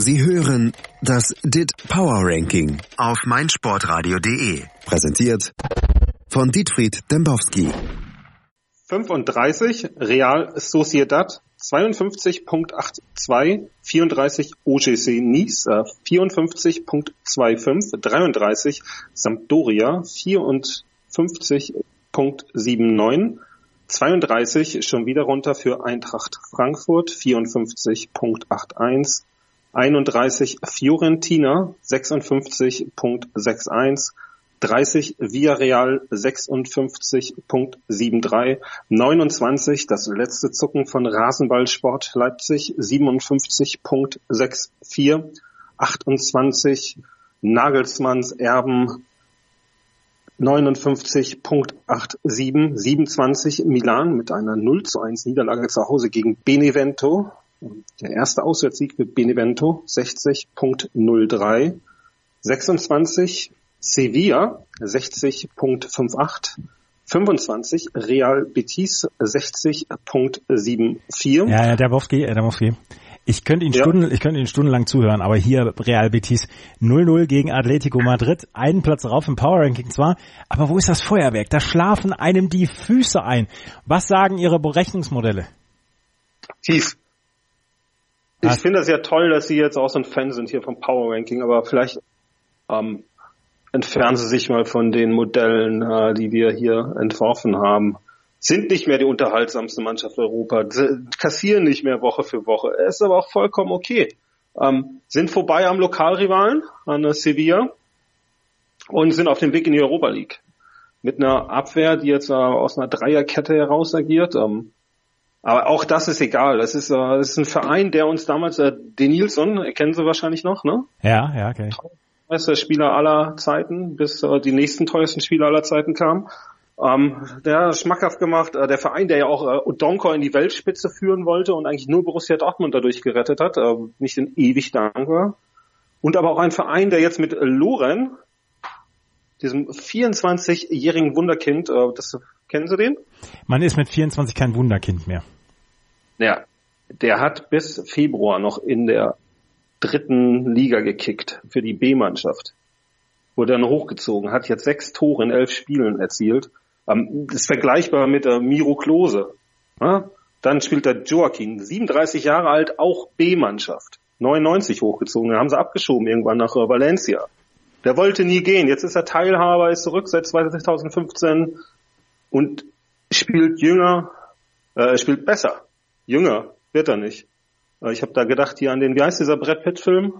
Sie hören das DIT Power Ranking auf meinsportradio.de. Präsentiert von Dietfried Dembowski. 35 Real Sociedad 52.82, 34 OGC Nice, 54.25, 33 Sampdoria, 54.79, 32 schon wieder runter für Eintracht Frankfurt, 54.81, 31 Fiorentina, 56.61, 30 Villarreal 56.73, 29 das letzte Zucken von Rasenballsport Leipzig 57.64, 28 Nagelsmanns Erben 59.87, 27 Milan mit einer 0 zu 1 Niederlage zu Hause gegen Benevento. Der erste Auswärtssieg für Benevento 60.03, 26 Sevilla 60.58, 25 Real Betis 60.74. Ja, ja, der Wowski, äh, der Wowski. Ich könnte ihn, ja. Stunden, ich könnte ihn stundenlang zuhören, aber hier Real Betis 0-0 gegen Atletico Madrid, einen Platz rauf im Power Ranking zwar, aber wo ist das Feuerwerk? Da schlafen einem die Füße ein. Was sagen Ihre Berechnungsmodelle? Tief. Ich finde das ja toll, dass Sie jetzt auch so ein Fan sind hier vom Power Ranking, aber vielleicht ähm, entfernen Sie sich mal von den Modellen, äh, die wir hier entworfen haben. Sind nicht mehr die unterhaltsamste Mannschaft Europa, kassieren nicht mehr Woche für Woche. Ist aber auch vollkommen okay. Ähm, sind vorbei am Lokalrivalen, an Sevilla, und sind auf dem Weg in die Europa League. Mit einer Abwehr, die jetzt äh, aus einer Dreierkette heraus agiert. Ähm, aber auch das ist egal. Das ist, äh, das ist ein Verein, der uns damals, äh, den Nilsson, kennen Sie wahrscheinlich noch, ne? Ja, ja, okay teuerste Spieler aller Zeiten, bis äh, die nächsten teuersten Spieler aller Zeiten kamen. Ähm, der schmackhaft gemacht, äh, der Verein, der ja auch äh, Donker in die Weltspitze führen wollte und eigentlich nur Borussia Dortmund dadurch gerettet hat, äh, nicht in ewig dankbar. Und aber auch ein Verein, der jetzt mit Loren, diesem 24-jährigen Wunderkind, äh, das kennen Sie den? Man ist mit 24 kein Wunderkind mehr. Ja, der hat bis Februar noch in der dritten Liga gekickt für die B-Mannschaft. Wurde dann hochgezogen, hat jetzt sechs Tore in elf Spielen erzielt. Ähm, das ist vergleichbar mit äh, Miro Klose. Dann spielt der Joaquin, 37 Jahre alt, auch B-Mannschaft. 99 hochgezogen, dann haben sie abgeschoben irgendwann nach äh, Valencia. Der wollte nie gehen. Jetzt ist er Teilhaber, ist zurück seit 2015 und spielt jünger, äh, spielt besser. Jünger wird er nicht. Äh, ich habe da gedacht hier an den, wie heißt dieser Brad Pitt Film?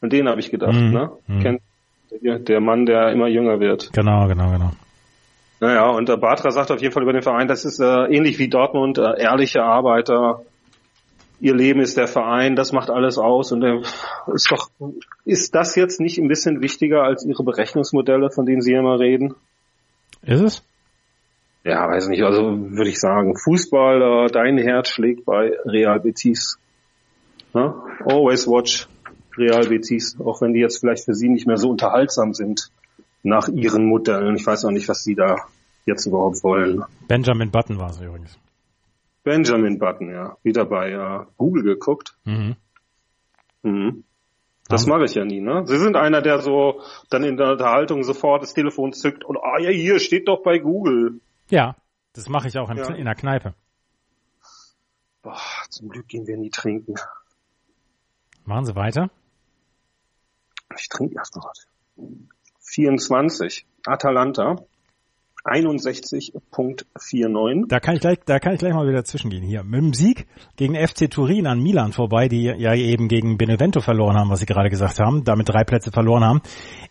An den habe ich gedacht, mhm. ne? Mhm. Kennt der Mann, der immer jünger wird. Genau, genau, genau. Naja, und der Batra sagt auf jeden Fall über den Verein, das ist äh, ähnlich wie Dortmund, äh, ehrliche Arbeiter, ihr Leben ist der Verein, das macht alles aus und äh, ist doch, ist das jetzt nicht ein bisschen wichtiger als ihre Berechnungsmodelle, von denen Sie immer reden? Ist es? Ja, weiß nicht, also würde ich sagen, Fußball, äh, dein Herz schlägt bei Real Betis. Ne? Always watch Real Betis, auch wenn die jetzt vielleicht für Sie nicht mehr so unterhaltsam sind nach Ihren Modellen. Ich weiß auch nicht, was Sie da jetzt überhaupt wollen. Benjamin Button war es übrigens. Benjamin Button, ja. Wieder bei uh, Google geguckt. Mhm. Mhm. Das mache ich ja nie, ne? Sie sind einer, der so dann in der Unterhaltung sofort das Telefon zückt und ah ja, hier steht doch bei Google. Ja, das mache ich auch in, ja. in der Kneipe. Boah, zum Glück gehen wir nie trinken. Machen Sie weiter. Ich trinke erst noch was. 24. Atalanta. 61.49. Da kann ich gleich, da kann ich gleich mal wieder zwischengehen hier. Mit dem Sieg gegen FC Turin an Milan vorbei, die ja eben gegen Benevento verloren haben, was Sie gerade gesagt haben, damit drei Plätze verloren haben.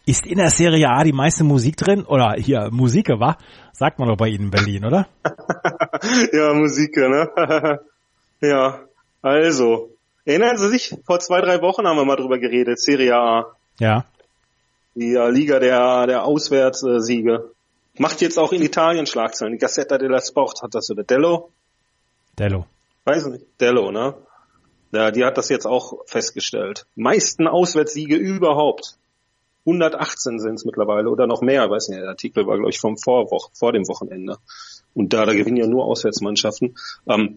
Ist in der Serie A die meiste Musik drin? Oder hier, Musik, wa? Sagt man doch bei Ihnen in Berlin, oder? ja, Musik, ne? ja. Also, Erinnern Sie sich, vor zwei, drei Wochen haben wir mal drüber geredet, Serie A. Ja. Die uh, Liga der, der Auswärtssiege. Macht jetzt auch in Italien Schlagzeilen. Die Gazzetta della Sport hat das, oder Dello? Dello. Weiß nicht. Dello, ne? Ja, die hat das jetzt auch festgestellt. Meisten Auswärtssiege überhaupt. 118 sind es mittlerweile oder noch mehr, weiß nicht, der Artikel war, glaube ich, vom Vorwoch vor dem Wochenende. Und da, da gewinnen ja nur Auswärtsmannschaften. Ähm,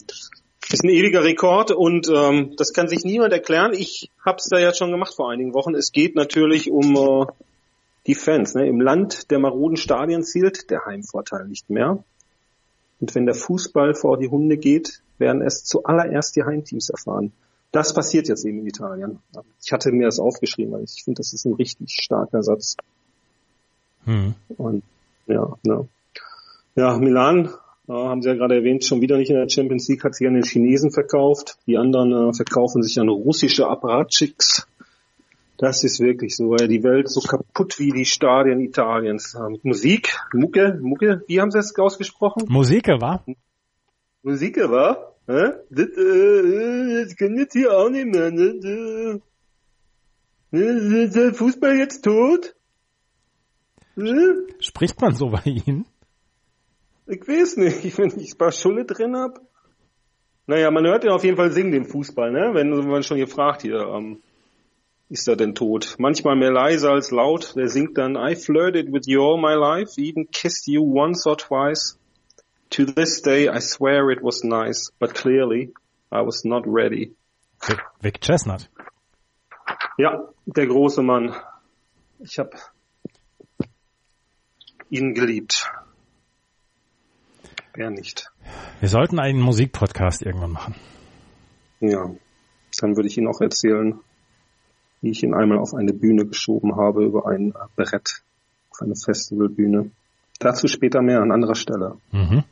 ist ein ewiger Rekord und ähm, das kann sich niemand erklären. Ich habe es da ja schon gemacht vor einigen Wochen. Es geht natürlich um äh, die Fans. Ne? Im Land der maroden Stadien zielt der Heimvorteil nicht mehr. Und wenn der Fußball vor die Hunde geht, werden es zuallererst die Heimteams erfahren. Das passiert jetzt eben in Italien. Ich hatte mir das aufgeschrieben, weil ich finde, das ist ein richtig starker Satz. Hm. Und ja, ja. Ja, Milan, äh, haben Sie ja gerade erwähnt, schon wieder nicht in der Champions League, hat sich an den Chinesen verkauft. Die anderen äh, verkaufen sich an russische Apparatschicks. Das ist wirklich so, weil die Welt so kaputt wie die Stadien Italiens. Musik, Mucke, Mucke, wie haben Sie das ausgesprochen? Musike, wa? Musike, wa? Hä? Das, äh, das können jetzt hier auch nicht mehr, ne? Ist der Fußball jetzt tot? Hm? Spricht man so bei Ihnen? Ich weiß nicht, wenn ich ein paar Schulle drin hab. Naja, man hört ja auf jeden Fall singen den Fußball, ne? Wenn man schon gefragt hier, ähm, ist er denn tot? Manchmal mehr leise als laut. Der singt dann I flirted with you all my life, even kissed you once or twice. To this day I swear it was nice, but clearly I was not ready. Vic, Chestnut. Ja, der große Mann. Ich habe ihn geliebt. Wer nicht? Wir sollten einen Musikpodcast irgendwann machen. Ja, dann würde ich Ihnen auch erzählen, wie ich ihn einmal auf eine Bühne geschoben habe über ein Brett, auf eine Festivalbühne. Dazu später mehr an anderer Stelle. Mhm.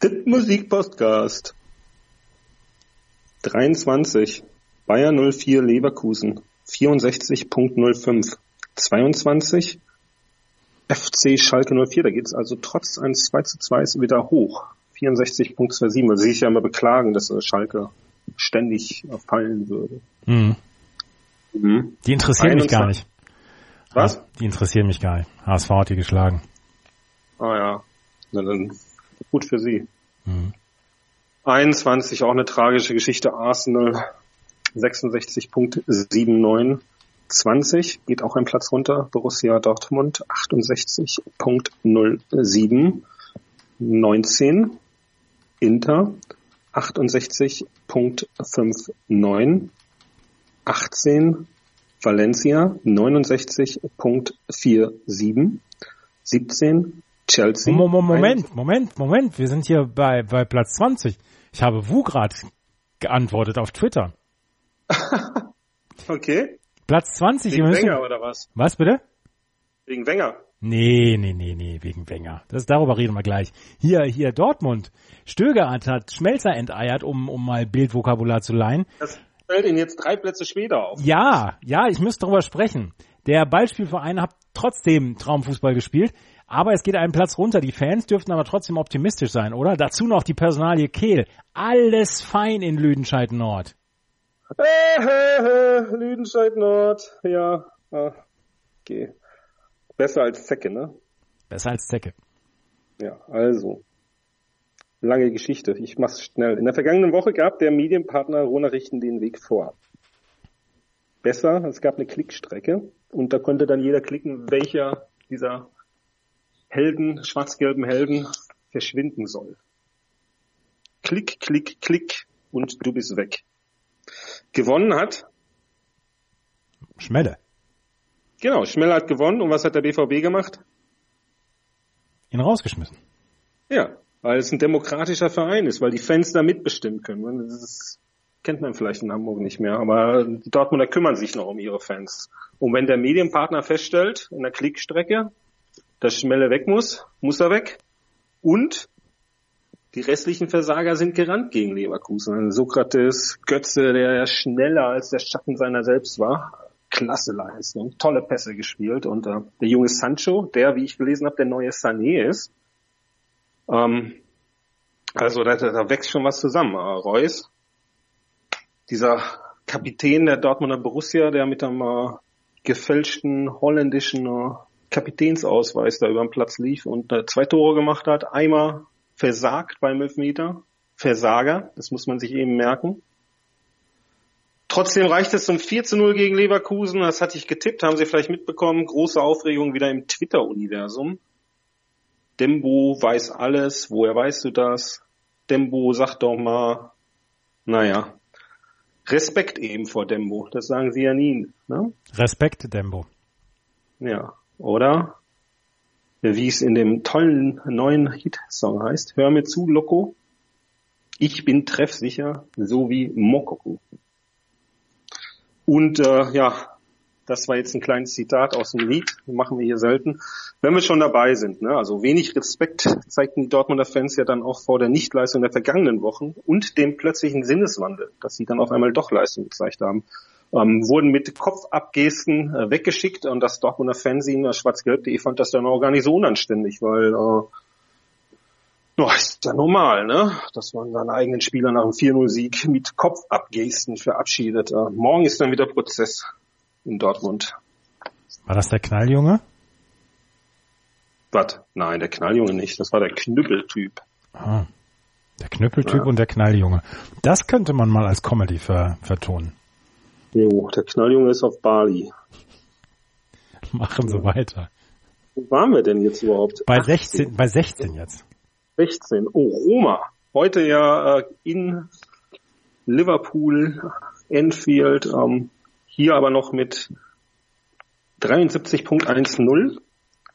Tipp Musikpodcast. 23. Bayer 04 Leverkusen. 64.05. 22. FC Schalke 04. Da geht es also trotz eines 2 zu 2 wieder hoch. 64.27. Weil sie sich ja immer beklagen, dass Schalke ständig fallen würde. Mhm. Mhm. Die interessieren 21. mich gar nicht. Was? Die interessieren mich gar nicht. HSV hat die geschlagen. Ah ja. Na dann gut für sie. Mhm. 21, auch eine tragische Geschichte. Arsenal 66.79. 20 geht auch ein Platz runter. Borussia Dortmund 68.07. 19. Inter 68.59. 18 Valencia 69.47, 17 Chelsea. Moment, Moment, Moment, wir sind hier bei, bei Platz 20. Ich habe Wugrat geantwortet auf Twitter. okay. Platz 20. Wegen Wenger oder was? Was bitte? Wegen Wenger. Nee, nee, nee, nee, wegen Wenger. Das, darüber reden wir gleich. Hier, hier, Dortmund. Stöger hat Schmelzer enteiert, um, um mal Bildvokabular zu leihen. Das, fällt Ihnen jetzt drei Plätze später auf. Ja, ja, ich muss darüber sprechen. Der Ballspielverein hat trotzdem Traumfußball gespielt, aber es geht einen Platz runter. Die Fans dürften aber trotzdem optimistisch sein, oder? Dazu noch die Personalie Kehl. Alles fein in Lüdenscheid Nord. Lüdenscheid Nord, ja. Ah, okay. Besser als Zecke, ne? Besser als Zecke. Ja, also lange Geschichte. Ich mach's schnell. In der vergangenen Woche gab der Medienpartner Ronarichten den Weg vor. Besser, es gab eine Klickstrecke und da konnte dann jeder klicken, welcher dieser Helden, schwarz-gelben Helden verschwinden soll. Klick, klick, klick und du bist weg. Gewonnen hat Schmelle. Genau, Schmelle hat gewonnen und was hat der BVB gemacht? Ihn rausgeschmissen. Ja, weil es ein demokratischer Verein ist, weil die Fans da mitbestimmen können. Das kennt man vielleicht in Hamburg nicht mehr, aber die Dortmunder kümmern sich noch um ihre Fans. Und wenn der Medienpartner feststellt, in der Klickstrecke, dass Schmelle weg muss, muss er weg. Und die restlichen Versager sind gerannt gegen Leverkusen. Sokrates, Götze, der ja schneller als der Schatten seiner selbst war. Klasse Leistung, tolle Pässe gespielt. Und äh, der junge Sancho, der, wie ich gelesen habe, der neue Sané ist, ähm, also da, da wächst schon was zusammen. Äh, Reus, dieser Kapitän der Dortmunder Borussia, der mit einem äh, gefälschten holländischen äh, Kapitänsausweis da über den Platz lief und äh, zwei Tore gemacht hat. Einmal versagt beim Elfmeter. Versager, das muss man sich eben merken. Trotzdem reicht es zum 4 zu 0 gegen Leverkusen. Das hatte ich getippt, haben Sie vielleicht mitbekommen. Große Aufregung wieder im Twitter-Universum. Dembo weiß alles. Woher weißt du das? Dembo, sag doch mal, naja, Respekt eben vor Dembo. Das sagen sie ja nie. Ne? Respekt, Dembo. Ja, oder? Wie es in dem tollen neuen Hit-Song heißt. Hör mir zu, Loco. Ich bin treffsicher, so wie Mokoku. Und äh, ja, das war jetzt ein kleines Zitat aus dem Lied, machen wir hier selten. Wenn wir schon dabei sind, ne? also wenig Respekt zeigten die Dortmunder Fans ja dann auch vor der Nichtleistung der vergangenen Wochen und dem plötzlichen Sinneswandel, dass sie dann auf einmal doch Leistung gezeigt haben. Ähm, wurden mit Kopfabgesten äh, weggeschickt und das Dortmunder Fernsehen, schwarz-gelb.de, fand das dann auch gar nicht so unanständig, weil äh, ist ja normal, ne? Dass man seinen eigenen Spieler nach einem 4-0-Sieg mit Kopfabgesten verabschiedet. Äh, morgen ist dann wieder Prozess in Dortmund. War das der Knalljunge? Was? Nein, der Knalljunge nicht. Das war der Knüppeltyp. Ah, der Knüppeltyp ja. und der Knalljunge. Das könnte man mal als Comedy ver vertonen. Jo, der Knalljunge ist auf Bali. Machen Sie weiter. Wo waren wir denn jetzt überhaupt? Bei 16, bei 16 jetzt. 16. Oh, Roma. Heute ja äh, in Liverpool, Enfield, ähm, hier aber noch mit 73.10,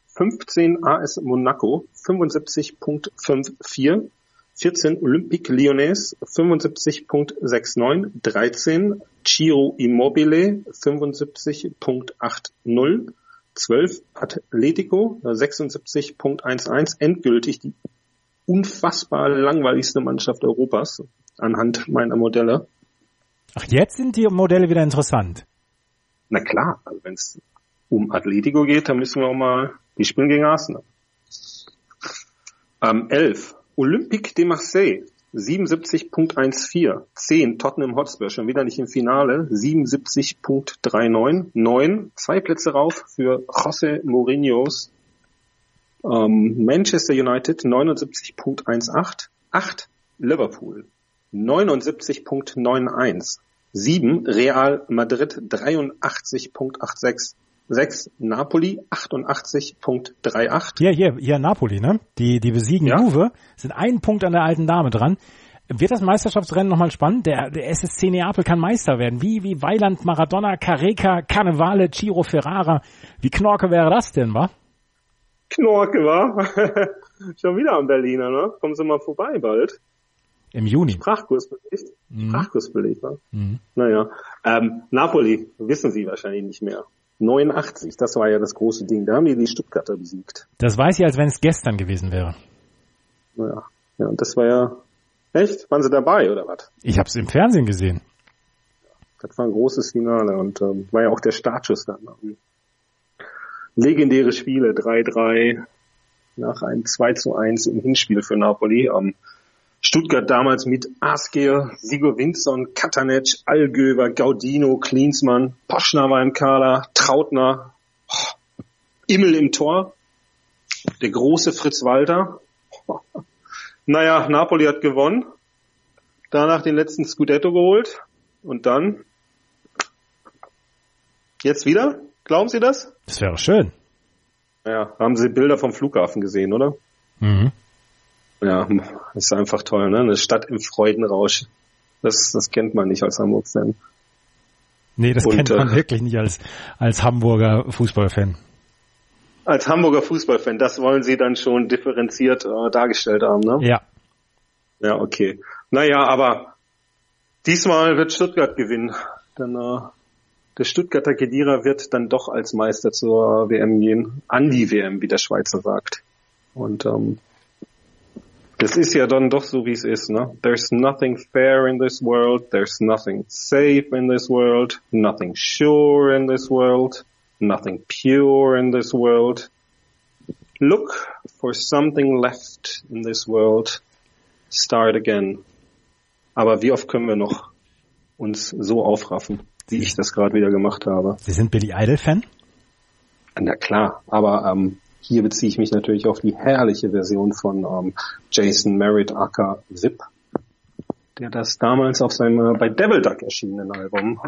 15 AS Monaco, 75.54, 14 Olympique Lyonnais, 75.69, 13 Ciro Immobile, 75.80, 12 Atletico, 76.11, endgültig die unfassbar langweiligste Mannschaft Europas anhand meiner Modelle. Ach, jetzt sind die Modelle wieder interessant. Na klar, also wenn es um Atletico geht, dann müssen wir auch mal, die spielen gegen Arsenal. Ähm, 11. Olympique de Marseille. 77.14. 10. Tottenham Hotspur. Schon wieder nicht im Finale. 77.39. 9. Zwei Plätze rauf für José Mourinho's ähm, Manchester United. 79.18. 8. Liverpool. 79.91. 7 Real Madrid 83.86. 6 Napoli 88.38. Hier, hier, hier Napoli, ne? Die, die besiegen ja. Juve, sind einen Punkt an der alten Dame dran. Wird das Meisterschaftsrennen nochmal spannend? Der, der SSC Neapel kann Meister werden. Wie, wie Weiland, Maradona, Careca, Carnevale, Ciro Ferrara. Wie Knorke wäre das denn, wa? Knorke, wa? Schon wieder am Berliner, ne? Kommen Sie mal vorbei bald. Im Juni. Sprachkurs belegt. Mhm. Sprachkurs belegt, ne? Mhm. Naja. Ähm, Napoli, wissen Sie wahrscheinlich nicht mehr. 89, das war ja das große Ding. Da haben die die Stuttgarter besiegt. Das weiß ich, als wenn es gestern gewesen wäre. Naja. Ja, und das war ja, echt? Waren Sie dabei, oder was? Ich habe es im Fernsehen gesehen. Das war ein großes Finale und ähm, war ja auch der Startschuss dann. Legendäre Spiele, 3-3 nach einem 2 zu 1 im Hinspiel für Napoli. Ähm, Stuttgart damals mit Asker, Sigur Winson, Katanec, Algöver, Gaudino, Klinsmann, Poschner war im Kader, Trautner, oh, Immel im Tor, der große Fritz Walter. Oh. Naja, Napoli hat gewonnen, danach den letzten Scudetto geholt und dann jetzt wieder? Glauben Sie das? Das wäre schön. Ja, haben Sie Bilder vom Flughafen gesehen, oder? Mhm. Ja, ist einfach toll, ne? Eine Stadt im Freudenrausch. Das, das kennt man nicht als Hamburg-Fan. Nee, das Und, kennt man äh, wirklich nicht als, als Hamburger Fußballfan. Als Hamburger Fußballfan, das wollen Sie dann schon differenziert äh, dargestellt haben, ne? Ja. Ja, okay. Naja, aber diesmal wird Stuttgart gewinnen. Dann äh, der Stuttgarter Kedira wird dann doch als Meister zur WM gehen. An die WM, wie der Schweizer sagt. Und ähm, das ist ja dann doch so, wie es ist, ne? There's nothing fair in this world, there's nothing safe in this world, nothing sure in this world, nothing pure in this world. Look for something left in this world. Start again. Aber wie oft können wir noch uns so aufraffen, wie ich das gerade wieder gemacht habe? Sie sind Billy Idol Fan? Na klar, aber ähm, hier beziehe ich mich natürlich auf die herrliche Version von ähm, Jason Merritt Acker Zip, der das damals auf seinem äh, bei Devil Duck erschienenen Album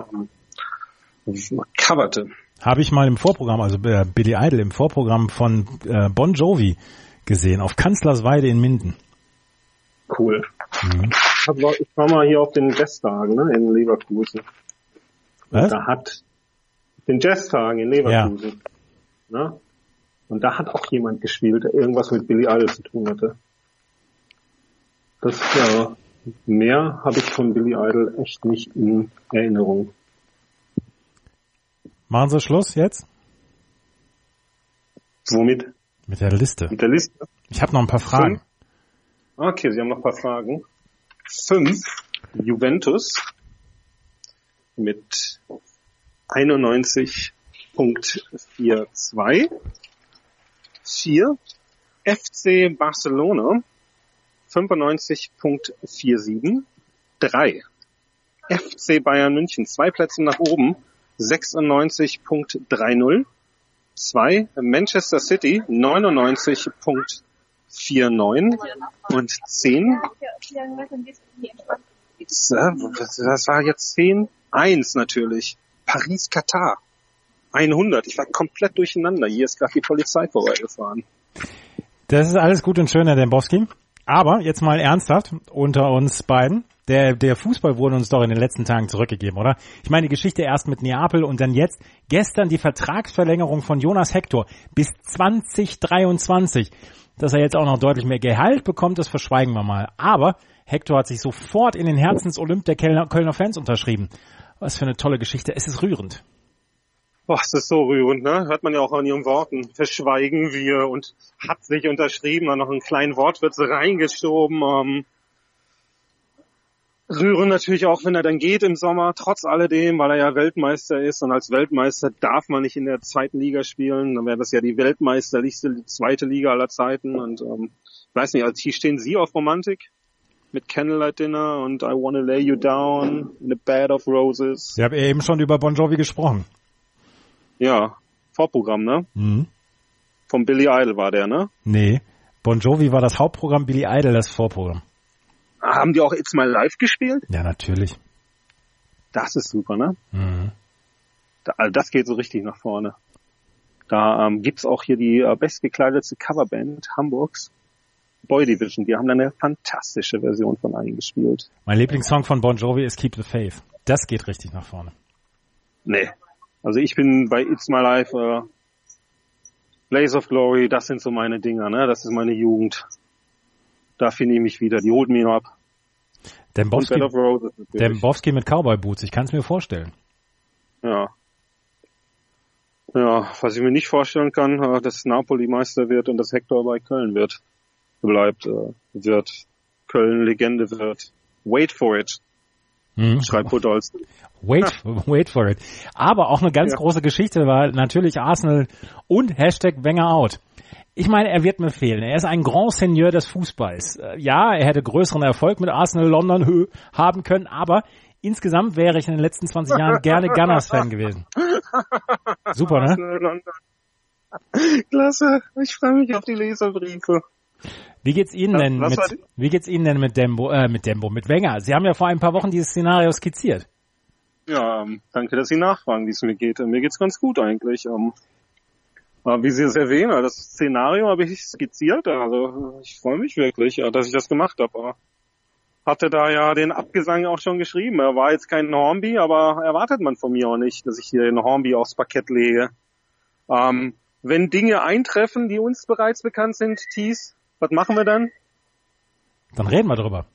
ähm, coverte. Habe ich mal im Vorprogramm, also äh, Billy Idol im Vorprogramm von äh, Bon Jovi gesehen, auf Kanzlersweide in Minden. Cool. Mhm. ich war mal hier auf den Jazztagen ne, in Leverkusen. Was? Da hat den Jazztagen in Leverkusen. Ja. Ne? Und da hat auch jemand gespielt, der irgendwas mit Billy Idol zu tun hatte. Das ja, mehr habe ich von Billy Idol echt nicht in Erinnerung. Machen Sie Schluss jetzt? Womit? Mit der Liste. Mit der Liste? Ich habe noch ein paar Fragen. Fünf? Okay, Sie haben noch ein paar Fragen. Fünf. Juventus mit 91.42. Vier. FC Barcelona 95.47. Drei. FC Bayern München zwei Plätze nach oben 96.30. 2 Manchester City 99.49 und 10 das war jetzt 10 1 natürlich Paris Katar 100 ich war komplett durcheinander hier ist gerade die Polizei vorbeigefahren Das ist alles gut und schön Herr Dembowski aber jetzt mal ernsthaft unter uns beiden der, der Fußball wurde uns doch in den letzten Tagen zurückgegeben, oder? Ich meine, die Geschichte erst mit Neapel und dann jetzt gestern die Vertragsverlängerung von Jonas Hector bis 2023. Dass er jetzt auch noch deutlich mehr Gehalt bekommt, das verschweigen wir mal. Aber Hector hat sich sofort in den Herzensolymp der Kölner, Kölner Fans unterschrieben. Was für eine tolle Geschichte. Es ist rührend. Boah, es ist so rührend, ne? Hört man ja auch an ihren Worten. Verschweigen wir und hat sich unterschrieben, dann noch einen kleinen Wortwitz reingeschoben. Ähm, rühren natürlich auch, wenn er dann geht im Sommer, trotz alledem, weil er ja Weltmeister ist und als Weltmeister darf man nicht in der zweiten Liga spielen. Dann wäre das ja die weltmeisterlichste zweite Liga aller Zeiten und ähm, ich weiß nicht, also hier stehen Sie auf Romantik mit Candlelight Dinner und I Wanna Lay You Down in a Bed of Roses. Sie haben eben schon über Bon Jovi gesprochen. Ja, Vorprogramm, ne? Mhm. Vom Billy Idol war der, ne? Nee, Bon Jovi war das Hauptprogramm, Billy Idol das Vorprogramm. Haben die auch It's My Life gespielt? Ja, natürlich. Das ist super, ne? Mhm. Da, also das geht so richtig nach vorne. Da ähm, gibt's auch hier die äh, bestgekleidete Coverband Hamburgs, Boy Division. Die haben da eine fantastische Version von eingespielt. Mein Lieblingssong von Bon Jovi ist Keep the Faith. Das geht richtig nach vorne. Nee. Also ich bin bei It's My Life, äh, Blaze of Glory, das sind so meine Dinger, ne? Das ist meine Jugend. Da finde ich mich wieder. Die holt mich ab. Dembowski, Roses. Dembowski mit Cowboy Boots, ich kann es mir vorstellen. Ja. Ja, was ich mir nicht vorstellen kann, äh, dass Napoli Meister wird und dass Hector bei Köln wird. Bleibt, äh, wird. Köln Legende wird. Wait for it, Mhm. schreibt Podolski. Wait, wait for it. Aber auch eine ganz Ja. große Geschichte war natürlich Arsenal und Hashtag Wenger out. Ich meine, er wird mir fehlen. Er ist ein Grand Seigneur des Fußballs. Äh, Ja, er hätte größeren Erfolg mit Arsenal London haben können, aber insgesamt wäre ich in den letzten 20 Jahren gerne Gunners-Fan gewesen. Super, ne? Klasse, ich freue mich auf die Leserbriefe. Wie geht's Ihnen Was- denn was mit, wie geht's Ihnen denn mit Dembo, äh, mit Dembo, mit Wenger? Sie haben ja vor ein paar Wochen dieses Szenario skizziert. Ja, ähm, danke, dass Sie nachfragen, wie es mir geht. Äh, Mir geht's ganz gut eigentlich. Ähm, aber wie Sie es erwähnen, das Szenario habe ich skizziert. Also ich freue mich wirklich, äh, dass ich das gemacht habe. Hatte da ja den Abgesang auch schon geschrieben. Er war jetzt kein Hornby, aber erwartet man von mir auch nicht, dass ich hier den Hornby aufs Parkett lege. Ähm, wenn Dinge eintreffen, die uns bereits bekannt sind, Thies, was machen wir dann? Dann reden wir drüber.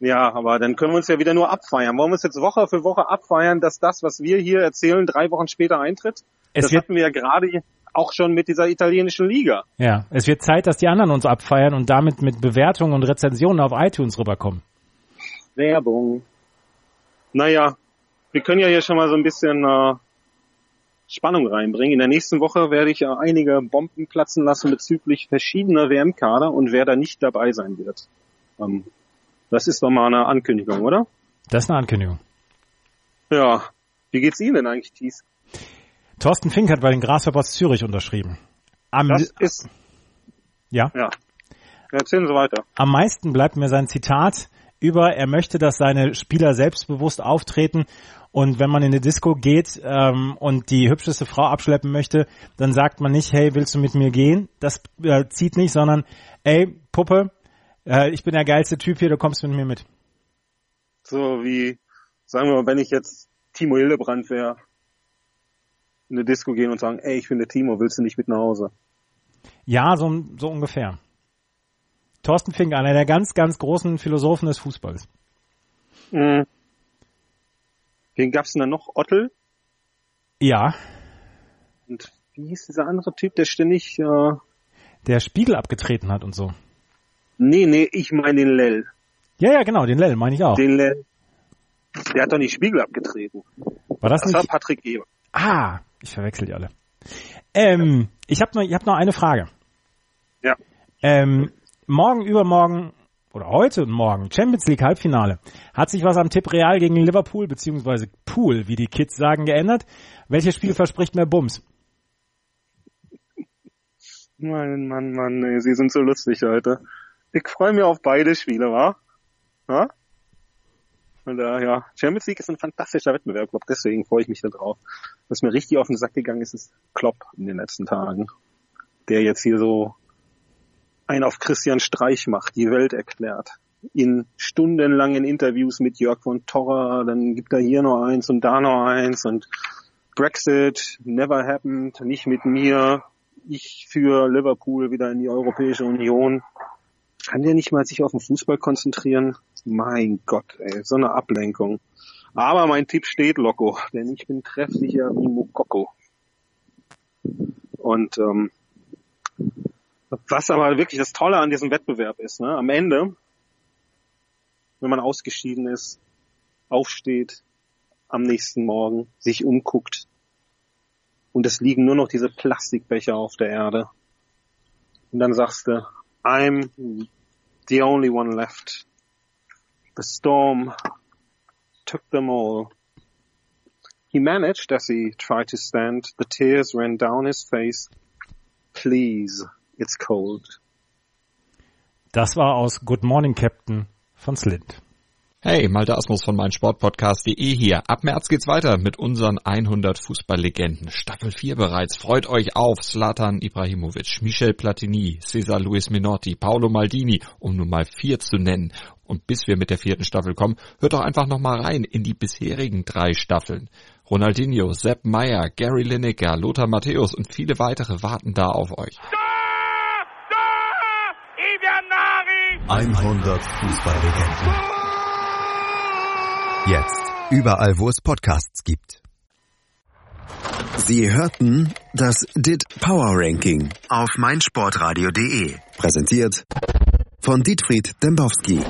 Ja, aber dann können wir uns ja wieder nur abfeiern. Wollen wir uns jetzt Woche für Woche abfeiern, dass das, was wir hier erzählen, drei Wochen später eintritt? Es das hatten wir ja gerade auch schon mit dieser italienischen Liga. ja, es wird Zeit, dass die anderen uns abfeiern und damit mit Bewertungen und Rezensionen auf iTunes rüberkommen. Werbung. Naja, wir können ja hier schon mal so ein bisschen äh, Spannung reinbringen. In der nächsten Woche werde ich einige Bomben platzen lassen bezüglich verschiedener WM-Kader und wer da nicht dabei sein wird. Ähm, das ist doch mal eine Ankündigung, oder? Das ist eine Ankündigung. Ja. Wie geht's Ihnen denn eigentlich, Thies? Thorsten Fink hat bei den Grasshoppers Zürich unterschrieben. Am, Das ist, ja, ja. Erzählen Sie weiter. am meisten bleibt mir sein Zitat über, er möchte, dass seine Spieler selbstbewusst auftreten und wenn man in eine Disco geht ähm, und die hübscheste Frau abschleppen möchte, dann sagt man nicht, hey, willst du mit mir gehen? Das äh, zieht nicht, sondern, ey, Puppe, äh, ich bin der geilste Typ hier, du kommst mit mir mit. So wie, sagen wir mal, wenn ich jetzt Timo Hildebrand wäre, in eine Disco gehen und sagen, ey, ich finde Timo, willst du nicht mit nach Hause? Ja, so, so ungefähr. Thorsten Fink, einer der ganz, ganz großen Philosophen des Fußballs. Mhm. Wen gab's denn da noch? Ottel? Ja. Und wie hieß dieser andere Typ, der ständig, äh, Der Spiegel abgetreten hat und so. nee, nee, ich meine den Lell. Ja, ja, genau, den Lell meine ich auch. Den Lell. Der hat doch nicht Spiegel abgetreten. War das Das war nicht? Patrick Eber. Ah, ich verwechsel die alle. Ähm, ich habe noch, ich hab noch eine Frage. Ja. Ähm, morgen, übermorgen oder heute und morgen Champions League Halbfinale. Hat sich was am Tipp Real gegen Liverpool beziehungsweise Pool, wie die Kids sagen, geändert? Welches Spiel verspricht mehr Bums? Mann, Mann, Mann, ey, Sie sind so lustig heute. Ich freue mich auf beide Spiele, wa? Ja? Und äh, ja, Champions League ist ein fantastischer Wettbewerb, glaub, deswegen freue ich mich da drauf. Was mir richtig auf den Sack gegangen ist, ist Klopp in den letzten Tagen. Der jetzt hier so einen auf Christian Streich macht, die Welt erklärt. In stundenlangen Interviews mit Jörg von Torra, dann gibt er hier noch eins und da noch eins und Brexit, never happened, nicht mit mir, ich für Liverpool wieder in die Europäische Union. Kann der nicht mal sich auf den Fußball konzentrieren? Mein Gott, ey, so eine Ablenkung. Aber mein Tipp steht, Loco, denn ich bin treffsicher wie Mokoko. Und ähm, was aber wirklich das Tolle an diesem Wettbewerb ist, ne, am Ende, wenn man ausgeschieden ist, aufsteht, am nächsten Morgen sich umguckt und es liegen nur noch diese Plastikbecher auf der Erde. Und dann sagst du, I'm the only one left. The storm took them all. He managed as he tried to stand. The tears ran down his face. Please, it's cold. Das war aus Good Morning Captain von Slint. Hey, Malte Asmus von meinsportpodcast.de hier. Ab März geht's weiter mit unseren 100 Fußballlegenden. Staffel 4 bereits. Freut euch auf Zlatan Ibrahimovic, Michel Platini, Cesar Luis Minotti, Paolo Maldini, um nur mal vier zu nennen. Und bis wir mit der vierten Staffel kommen, hört doch einfach nochmal rein in die bisherigen drei Staffeln. Ronaldinho, Sepp Meyer, Gary Lineker, Lothar Matthäus und viele weitere warten da auf euch. 100 Fußballlegenden. Jetzt überall, wo es Podcasts gibt. Sie hörten das DIT Power Ranking auf meinsportradio.de. Präsentiert von Dietfried Dembowski.